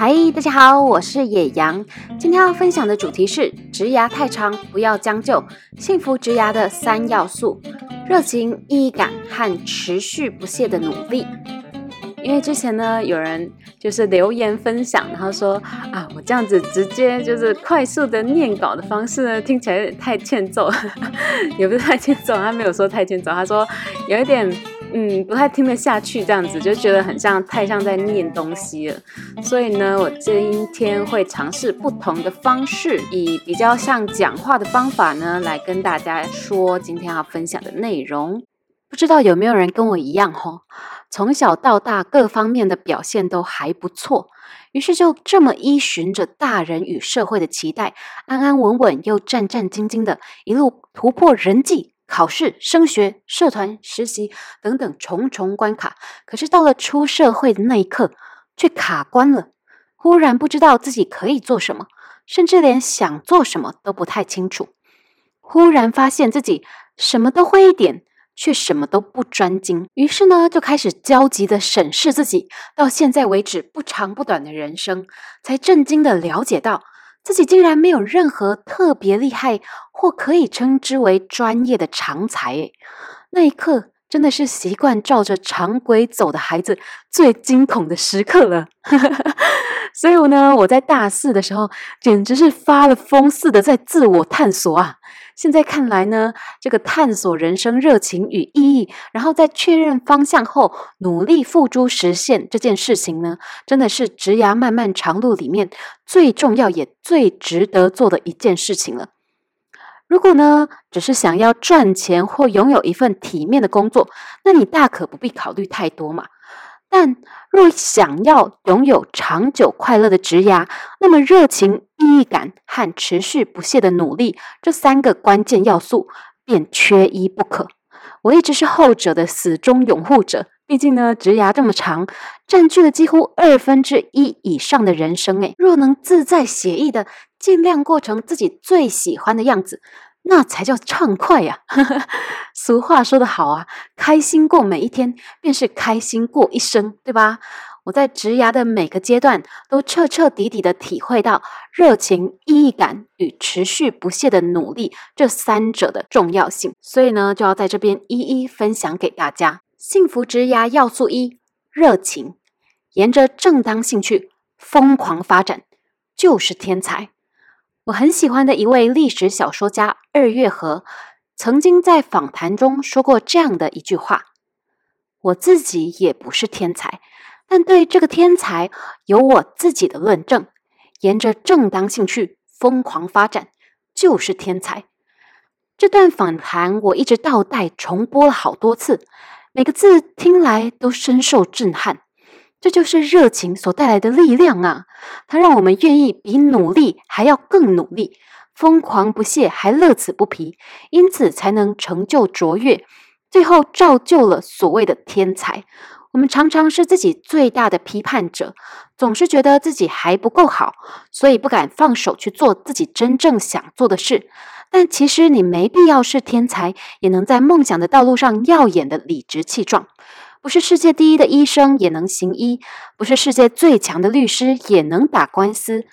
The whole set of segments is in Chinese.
嗨，大家好，我是野羊。今天要分享的主题是：植牙太长，不要将就，幸福植牙的三要素：热情、意义感和持续不懈的努力。因为之前呢，有人就是留言分享，然后说啊，我这样子直接就是快速的念稿的方式呢，听起来有点太欠揍，也不是太欠揍，他没有说太欠揍，他说有一点嗯不太听得下去，这样子就觉得很像太像在念东西了。所以呢，我今天会尝试不同的方式，以比较像讲话的方法呢，来跟大家说今天要分享的内容。不知道有没有人跟我一样吼？从小到大，各方面的表现都还不错，于是就这么依循着大人与社会的期待，安安稳稳又战战兢兢的，一路突破人际、考试、升学、社团、实习等等重重关卡。可是到了出社会的那一刻，却卡关了，忽然不知道自己可以做什么，甚至连想做什么都不太清楚。忽然发现自己什么都会一点。却什么都不专精，于是呢，就开始焦急地审视自己到现在为止不长不短的人生，才震惊地了解到自己竟然没有任何特别厉害或可以称之为专业的长才。诶，那一刻真的是习惯照着常规走的孩子最惊恐的时刻了。所以呢，我在大四的时候简直是发了疯似的在自我探索啊。现在看来呢，这个探索人生热情与意义，然后在确认方向后，努力付诸实现这件事情呢，真的是职涯漫漫长路里面最重要也最值得做的一件事情了。如果呢，只是想要赚钱或拥有一份体面的工作，那你大可不必考虑太多嘛。但若想要拥有长久快乐的职涯，那么热情、意义感和持续不懈的努力这三个关键要素便缺一不可。我一直是后者的死忠拥护者，毕竟呢，职涯这么长，占据了几乎二分之一以上的人生。诶，若能自在写意的尽量过成自己最喜欢的样子。那才叫畅快呀！俗话说得好啊，开心过每一天，便是开心过一生，对吧？我在植牙的每个阶段，都彻彻底底的体会到热情、意义感与持续不懈的努力这三者的重要性，所以呢，就要在这边一一分享给大家。幸福植牙要素一：热情，沿着正当兴趣疯狂发展，就是天才。我很喜欢的一位历史小说家二月河，曾经在访谈中说过这样的一句话：“我自己也不是天才，但对这个天才有我自己的论证。沿着正当兴趣疯狂发展，就是天才。”这段访谈我一直倒带重播了好多次，每个字听来都深受震撼。这就是热情所带来的力量啊！它让我们愿意比努力还要更努力，疯狂不懈还乐此不疲，因此才能成就卓越，最后造就了所谓的天才。我们常常是自己最大的批判者，总是觉得自己还不够好，所以不敢放手去做自己真正想做的事。但其实你没必要是天才，也能在梦想的道路上耀眼的理直气壮。不是世界第一的医生也能行医，不是世界最强的律师也能打官司。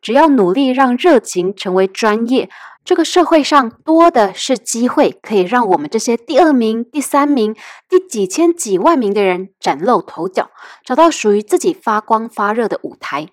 只要努力让热情成为专业，这个社会上多的是机会，可以让我们这些第二名、第三名、第几千几万名的人崭露头角，找到属于自己发光发热的舞台。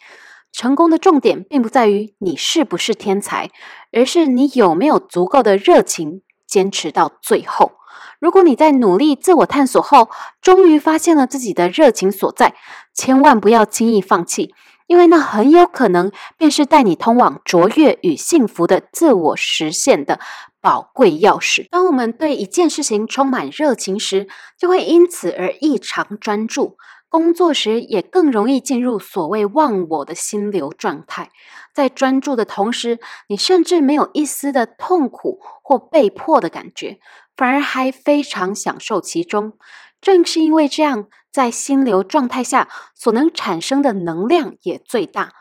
成功的重点并不在于你是不是天才，而是你有没有足够的热情，坚持到最后。如果你在努力自我探索后，终于发现了自己的热情所在，千万不要轻易放弃，因为那很有可能便是带你通往卓越与幸福的自我实现的宝贵钥匙。当我们对一件事情充满热情时，就会因此而异常专注。工作时也更容易进入所谓忘我的心流状态，在专注的同时，你甚至没有一丝的痛苦或被迫的感觉，反而还非常享受其中。正是因为这样，在心流状态下所能产生的能量也最大。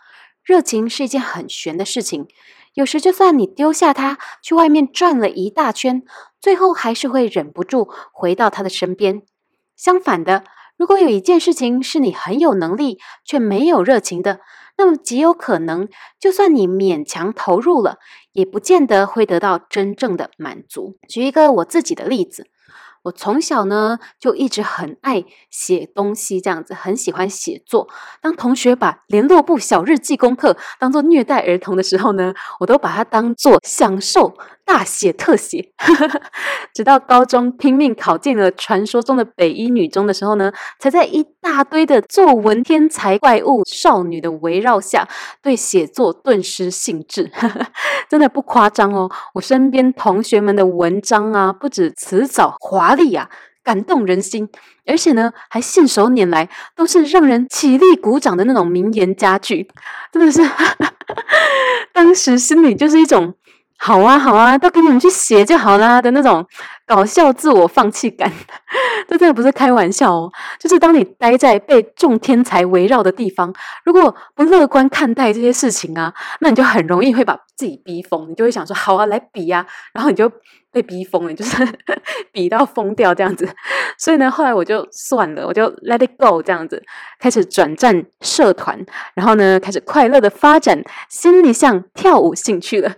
热情是一件很玄的事情，有时就算你丢下它，去外面转了一大圈，最后还是会忍不住回到他的身边。相反的，如果有一件事情是你很有能力却没有热情的，那么极有可能，就算你勉强投入了，也不见得会得到真正的满足。举一个我自己的例子。我从小呢就一直很爱写东西，这样子很喜欢写作。当同学把联络簿小日记功课当做虐待儿童的时候呢，我都把它当做享受。大写特写，直到高中拼命考进了传说中的北一女中的时候呢，才在一大堆的作文天才怪物少女的围绕下，对写作顿失兴致。真的不夸张哦，我身边同学们的文章啊，不止辞藻华丽啊，感动人心，而且呢，还信手拈来，都是让人起立鼓掌的那种名言佳句，真的是，当时心里就是一种。好啊，好啊，都给你们去写就好啦的那种搞笑自我放弃感，这真的不是开玩笑哦。就是当你待在被众天才围绕的地方，如果不乐观看待这些事情啊，那你就很容易会把自己逼疯。你就会想说，好啊，来比呀，然后你就被逼疯了，就是 比到疯掉这样子。所以呢，后来我就算了，我就 let it go 这样子，开始转战社团，然后呢，开始快乐的发展新一项跳舞兴趣了。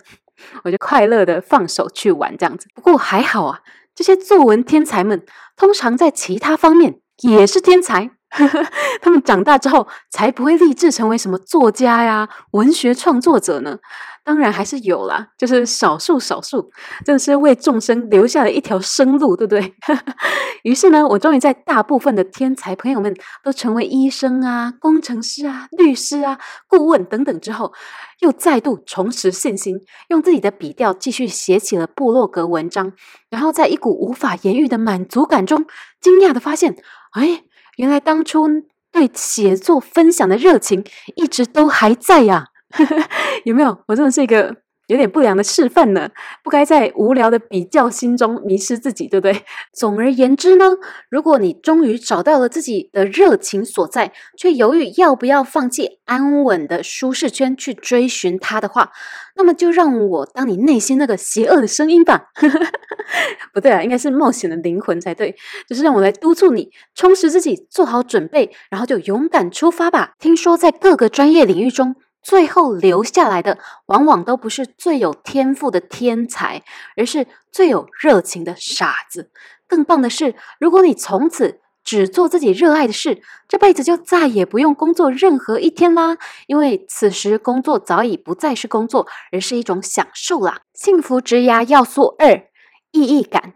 我就快乐的放手去玩这样子，不过还好啊，这些作文天才们通常在其他方面也是天才，他们长大之后才不会立志成为什么作家呀、文学创作者呢。当然还是有啦，就是少数少数，真的是为众生留下了一条生路，对不对？于是呢，我终于在大部分的天才朋友们都成为医生啊、工程师啊、律师啊、顾问等等之后，又再度重拾信心，用自己的笔调继续写起了部落格文章，然后在一股无法言喻的满足感中，惊讶地发现，哎，原来当初对写作分享的热情一直都还在呀。有没有？我真的是一个有点不良的示范呢，不该在无聊的比较心中迷失自己，对不对？总而言之呢，如果你终于找到了自己的热情所在，却犹豫要不要放弃安稳的舒适圈去追寻它的话，那么就让我当你内心那个邪恶的声音吧。不对啊，应该是冒险的灵魂才对，就是让我来督促你充实自己，做好准备，然后就勇敢出发吧。听说在各个专业领域中，最后留下来的，往往都不是最有天赋的天才，而是最有热情的傻子。更棒的是，如果你从此只做自己热爱的事，这辈子就再也不用工作任何一天啦，因为此时工作早已不再是工作，而是一种享受啦。幸福职涯要素二：意义感。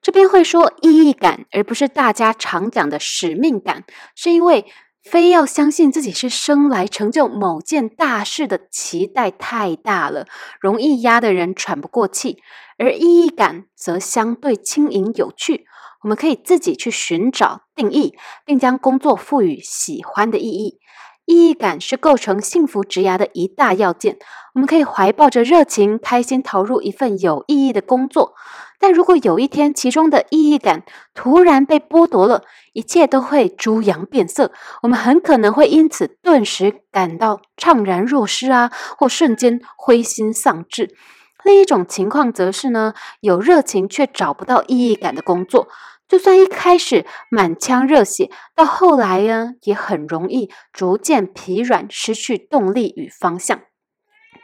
这边会说意义感，而不是大家常讲的使命感，是因为。非要相信自己是生来成就某件大事的期待太大了，容易压得人喘不过气；而意义感则相对轻盈有趣，我们可以自己去寻找定义，并将工作赋予喜欢的意义。意义感是构成幸福职涯的一大要件，我们可以怀抱着热情，开心投入一份有意义的工作。但如果有一天其中的意义感突然被剥夺了，一切都会猪羊变色，我们很可能会因此顿时感到怅然若失啊，或瞬间灰心丧志。另一种情况则是呢，有热情却找不到意义感的工作，就算一开始满腔热血，到后来呢，也很容易逐渐疲软，失去动力与方向。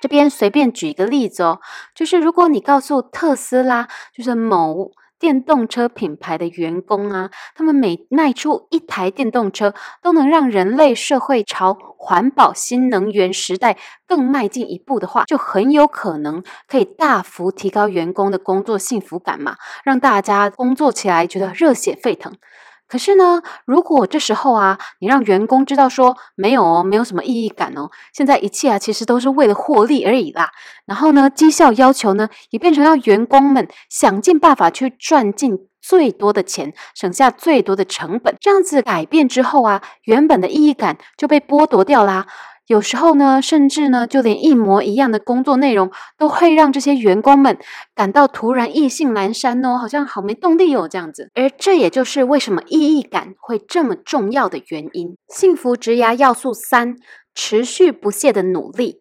这边随便举一个例子哦，就是如果你告诉特斯拉，就是某电动车品牌的员工啊，他们每卖出一台电动车，都能让人类社会朝环保新能源时代更迈进一步的话，就很有可能可以大幅提高员工的工作幸福感嘛，让大家工作起来觉得热血沸腾。可是呢，如果这时候啊，你让员工知道说没有哦，没有什么意义感哦，现在一切啊，其实都是为了获利而已啦。然后呢，绩效要求呢，也变成要员工们想尽办法去赚进最多的钱，省下最多的成本。这样子改变之后啊，原本的意义感就被剥夺掉啦。有时候呢，甚至呢，就连一模一样的工作内容，都会让这些员工们感到突然意兴阑珊哦，好像好没动力哦，这样子。而这也就是为什么意义感会这么重要的原因。幸福职涯要素三：持续不懈的努力。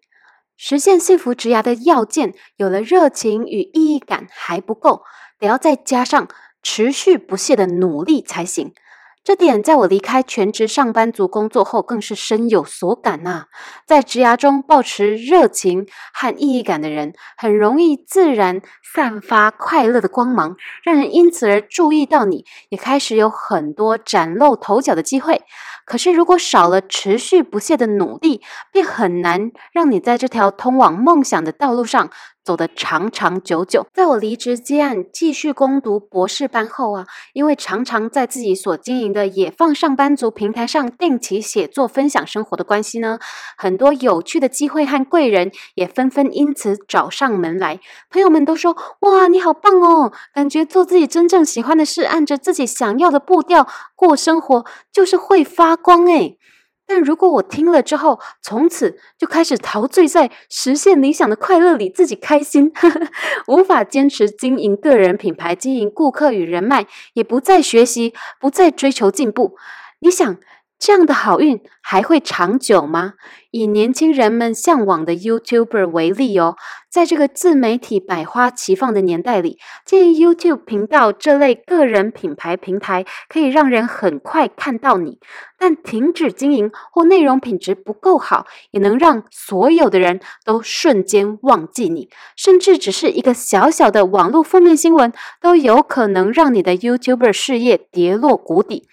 实现幸福职涯的要件，有了热情与意义感还不够，得要再加上持续不懈的努力才行。这点在我离开全职上班族工作后，更是深有所感呐。在职涯中保持热情和意义感的人，很容易自然散发快乐的光芒，让人因此而注意到你，也开始有很多崭露头角的机会。可是，如果少了持续不懈的努力，便很难让你在这条通往梦想的道路上走得长长久久。在我离职接案继续攻读博士班后啊，因为常常在自己所经营的野放上班族平台上定期写作分享生活的关系呢，很多有趣的机会和贵人也纷纷因此找上门来。朋友们都说：“哇，你好棒哦！感觉做自己真正喜欢的事，按着自己想要的步调过生活，就是会发光诶。”但如果我听了之后，从此就开始陶醉在实现理想的快乐里，自己开心，呵呵，无法坚持经营个人品牌、经营顾客与人脉，也不再学习，不再追求进步，你想，这样的好运还会长久吗？以年轻人们向往的 YouTuber 为例哦，在这个自媒体百花齐放的年代里，经营 YouTube 频道这类个人品牌平台可以让人很快看到你，但停止经营或内容品质不够好，也能让所有的人都瞬间忘记你，甚至只是一个小小的网络负面新闻，都有可能让你的 YouTuber 事业跌落谷底。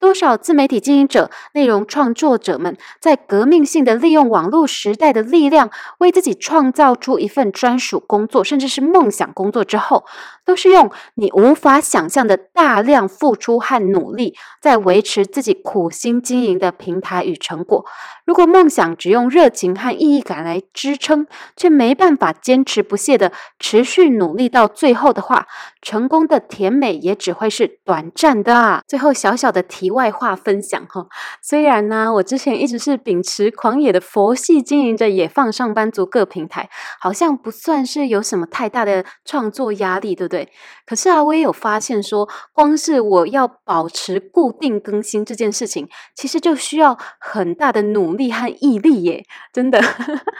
多少自媒体经营者、内容创作者们，在革命性的利用网络时代的力量，为自己创造出一份专属工作，甚至是梦想工作之后，都是用你无法想象的大量付出和努力，在维持自己苦心经营的平台与成果。如果梦想只用热情和意义感来支撑，却没办法坚持不懈的持续努力到最后的话，成功的甜美也只会是短暂的啊。最后小小的题外话分享哈，虽然呢，我之前一直是秉持狂野的佛系经营着野放上班族各平台，好像不算是有什么太大的创作压力，对不对？可是啊，我也有发现说，光是我要保持固定更新这件事情，其实就需要很大的努力力和毅力耶，真的。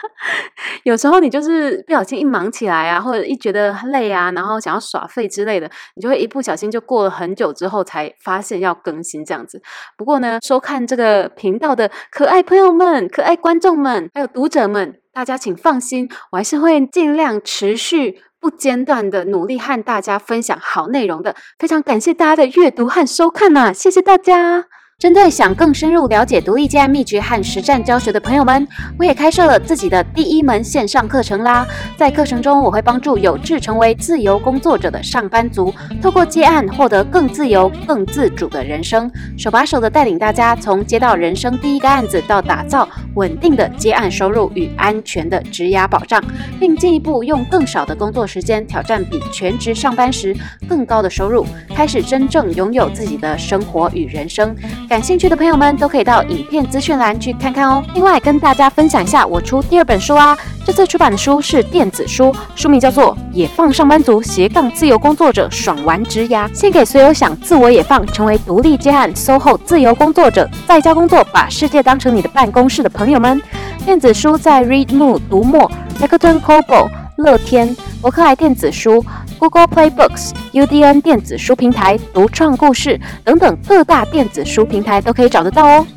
有时候你就是不小心一忙起来啊，或者一觉得累啊，然后想要耍废之类的，你就会一不小心就过了很久之后才发现要更新这样子。不过呢，收看这个频道的可爱朋友们、可爱观众们，还有读者们，大家请放心，我还是会尽量持续不间断的努力和大家分享好内容的。非常感谢大家的阅读和收看呐、谢谢大家。针对想更深入了解独立接案秘诀和实战教学的朋友们，我也开设了自己的第一门线上课程啦。在课程中，我会帮助有志成为自由工作者的上班族，透过接案获得更自由、更自主的人生，手把手的带领大家从接到人生第一个案子，到打造稳定的接案收入与安全的职涯保障，并进一步用更少的工作时间挑战比全职上班时更高的收入，开始真正拥有自己的生活与人生。感兴趣的朋友们都可以到影片资讯栏去看看哦。另外，跟大家分享一下，我出第二本书啊。这次出版的书是电子书，书名叫做《野放上班族斜杠自由工作者爽玩职涯》，献给所有想自我野放，成为独立接案 SOHO 自由工作者，在家工作，把世界当成你的办公室的朋友们。电子书在 Readmoo、读墨、Rakuten Kobo、乐天、博客来电子书。Google Play Books、UDN 电子书平台、独创故事等等各大电子书平台都可以找得到哦。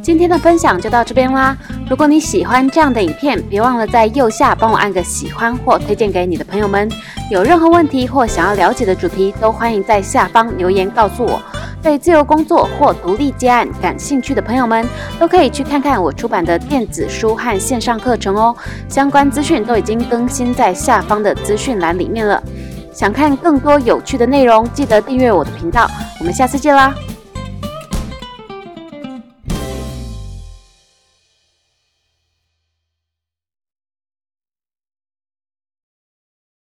今天的分享就到这边啦。如果你喜欢这样的影片，别忘了在右下帮我按个喜欢或推荐给你的朋友们。有任何问题或想要了解的主题，都欢迎在下方留言告诉我。对自由工作或独立接案感兴趣的朋友们，都可以去看看我出版的电子书和线上课程哦。相关资讯都已经更新在下方的资讯栏里面了。想看更多有趣的内容，记得订阅我的频道。我们下次见啦！